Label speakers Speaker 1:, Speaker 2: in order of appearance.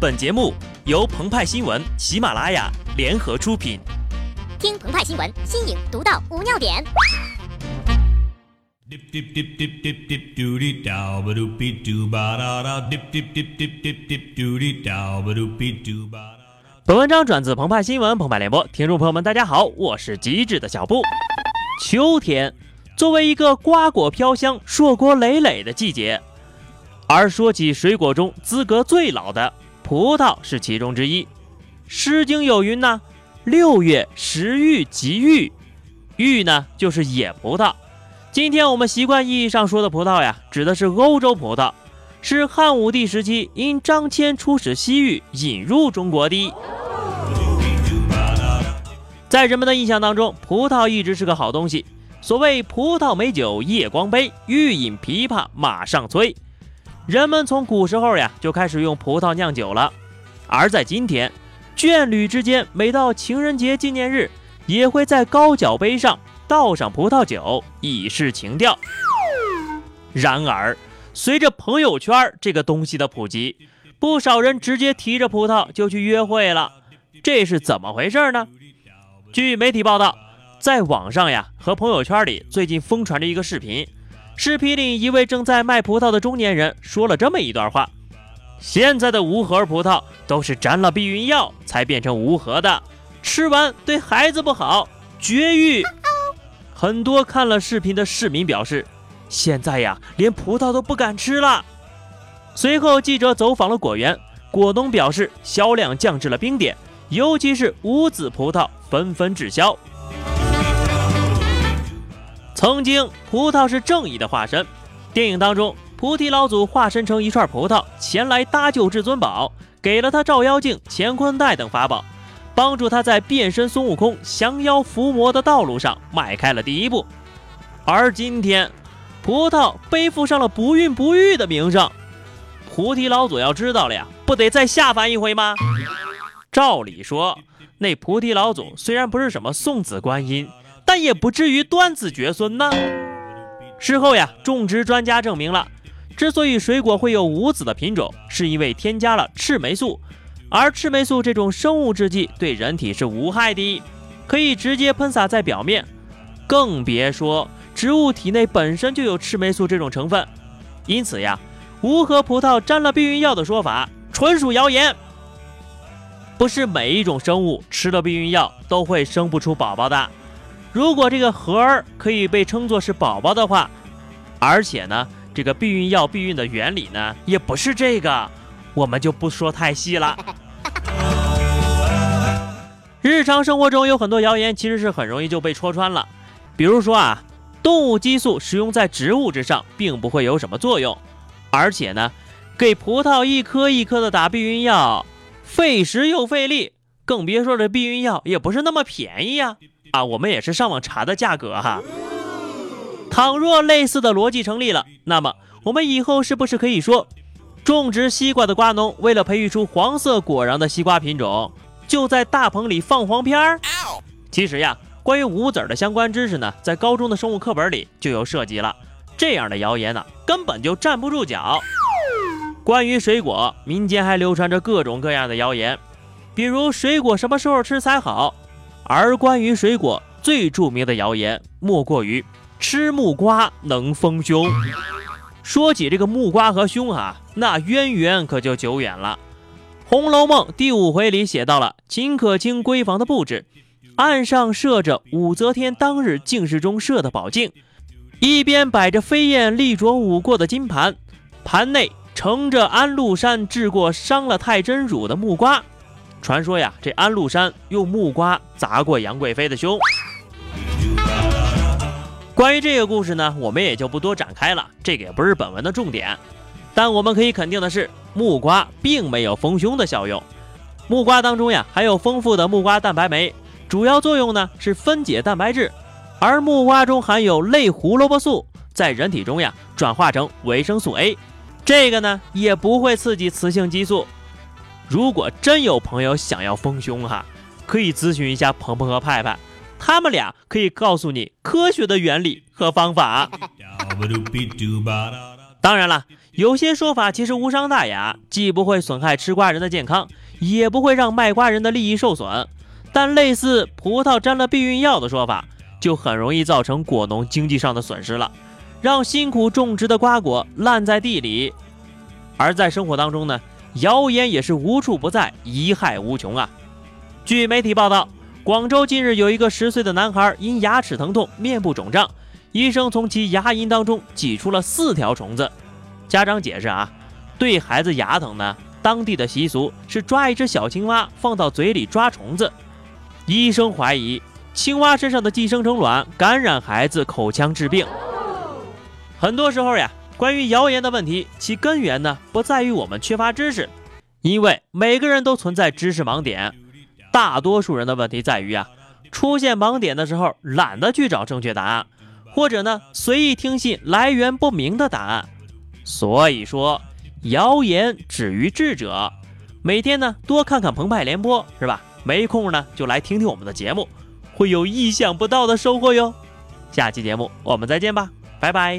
Speaker 1: 本节目由澎湃新闻、喜马拉雅联合出品。
Speaker 2: 听澎湃新闻，新颖独到，无尿点。
Speaker 1: 本文章转自澎湃新闻《澎湃联播，听众朋友们，大家好，我是机智的小布。秋天作为一个瓜果飘香、硕果累累的季节，而说起水果中资格最老的。葡萄是其中之一，《诗经》有云呢：“六月食玉即玉，玉呢就是野葡萄。”今天我们习惯意义上说的葡萄呀，指的是欧洲葡萄，是汉武帝时期因张骞出使西域引入中国的。在人们的印象当中，葡萄一直是个好东西。所谓“葡萄美酒夜光杯，欲饮琵琶马上催”。人们从古时候呀就开始用葡萄酿酒了，而在今天，眷侣之间每到情人节纪念日，也会在高脚杯上倒上葡萄酒，以示情调。然而，随着朋友圈这个东西的普及，不少人直接提着葡萄就去约会了，这是怎么回事呢？据媒体报道，在网上呀和朋友圈里最近疯传着一个视频。视频里，一位正在卖葡萄的中年人说了这么一段话：“现在的无核葡萄都是沾了避孕药才变成无核的，吃完对孩子不好，绝育。”很多看了视频的市民表示：“现在呀，连葡萄都不敢吃了。”随后，记者走访了果园，果农表示销量降至了冰点，尤其是无籽葡萄纷纷滞销。曾经，葡萄是正义的化身。电影当中，菩提老祖化身成一串葡萄，前来搭救至尊宝，给了他照妖镜、乾坤袋等法宝，帮助他在变身孙悟空、降妖伏魔的道路上迈开了第一步。而今天，葡萄背负上了不孕不育的名声。菩提老祖要知道了呀，不得再下凡一回吗？照理说，那菩提老祖虽然不是什么送子观音。但也不至于断子绝孙呢。事后呀，种植专家证明了，之所以水果会有无籽的品种，是因为添加了赤霉素，而赤霉素这种生物制剂对人体是无害的，可以直接喷洒在表面，更别说植物体内本身就有赤霉素这种成分。因此呀，无核葡萄沾了避孕药的说法纯属谣言。不是每一种生物吃了避孕药都会生不出宝宝的。如果这个核儿可以被称作是宝宝的话，而且呢，这个避孕药避孕的原理呢，也不是这个，我们就不说太细了。日常生活中有很多谣言，其实是很容易就被戳穿了。比如说啊，动物激素使用在植物之上，并不会有什么作用，而且呢，给葡萄一颗一颗的打避孕药，费时又费力，更别说这避孕药也不是那么便宜呀。啊，啊我们也是上网查的价格哈。倘若类似的逻辑成立了，那么我们以后是不是可以说，种植西瓜的瓜农为了培育出黄色果瓤的西瓜品种，就在大棚里放黄片儿？其实呀，关于无籽的相关知识呢，在高中的生物课本里就有涉及了。这样的谣言呢，根本就站不住脚。关于水果，民间还流传着各种各样的谣言，比如水果什么时候吃才好？而关于水果最著名的谣言，莫过于吃木瓜能丰胸。说起这个木瓜和胸啊，那渊源可就久远了。《红楼梦》第五回里写到了秦可卿闺房的布置，案上设着武则天当日进士中设的宝镜，一边摆着飞燕立着舞过的金盘，盘内盛着安禄山治过伤了太真乳的木瓜。传说呀，这安禄山用木瓜砸过杨贵妃的胸。关于这个故事呢，我们也就不多展开了，这个也不是本文的重点。但我们可以肯定的是，木瓜并没有丰胸的效用。木瓜当中呀，含有丰富的木瓜蛋白酶，主要作用呢是分解蛋白质。而木瓜中含有类胡萝卜素，在人体中呀转化成维生素 A，这个呢也不会刺激雌性激素。如果真有朋友想要丰胸哈，可以咨询一下鹏鹏和派派，他们俩可以告诉你科学的原理和方法。当然了，有些说法其实无伤大雅，既不会损害吃瓜人的健康，也不会让卖瓜人的利益受损。但类似葡萄沾了避孕药的说法，就很容易造成果农经济上的损失了，让辛苦种植的瓜果烂在地里。而在生活当中呢，谣言也是无处不在，贻害无穷啊。据媒体报道，广州近日有一个十岁的男孩因牙齿疼痛、面部肿胀，医生从其牙龈当中挤出了四条虫子。家长解释啊，对孩子牙疼呢，当地的习俗是抓一只小青蛙放到嘴里抓虫子。医生怀疑青蛙身上的寄生虫卵感染孩子口腔致病。很多时候呀，关于谣言的问题，其根源呢不在于我们缺乏知识，因为每个人都存在知识盲点。大多数人的问题在于啊，出现盲点的时候懒得去找正确答案，或者呢随意听信来源不明的答案。所以说，谣言止于智者。每天呢，多看看澎湃联播，是吧？没空呢，就来听听我们的节目，会有意想不到的收获哟。下期节目我们再见吧，拜拜。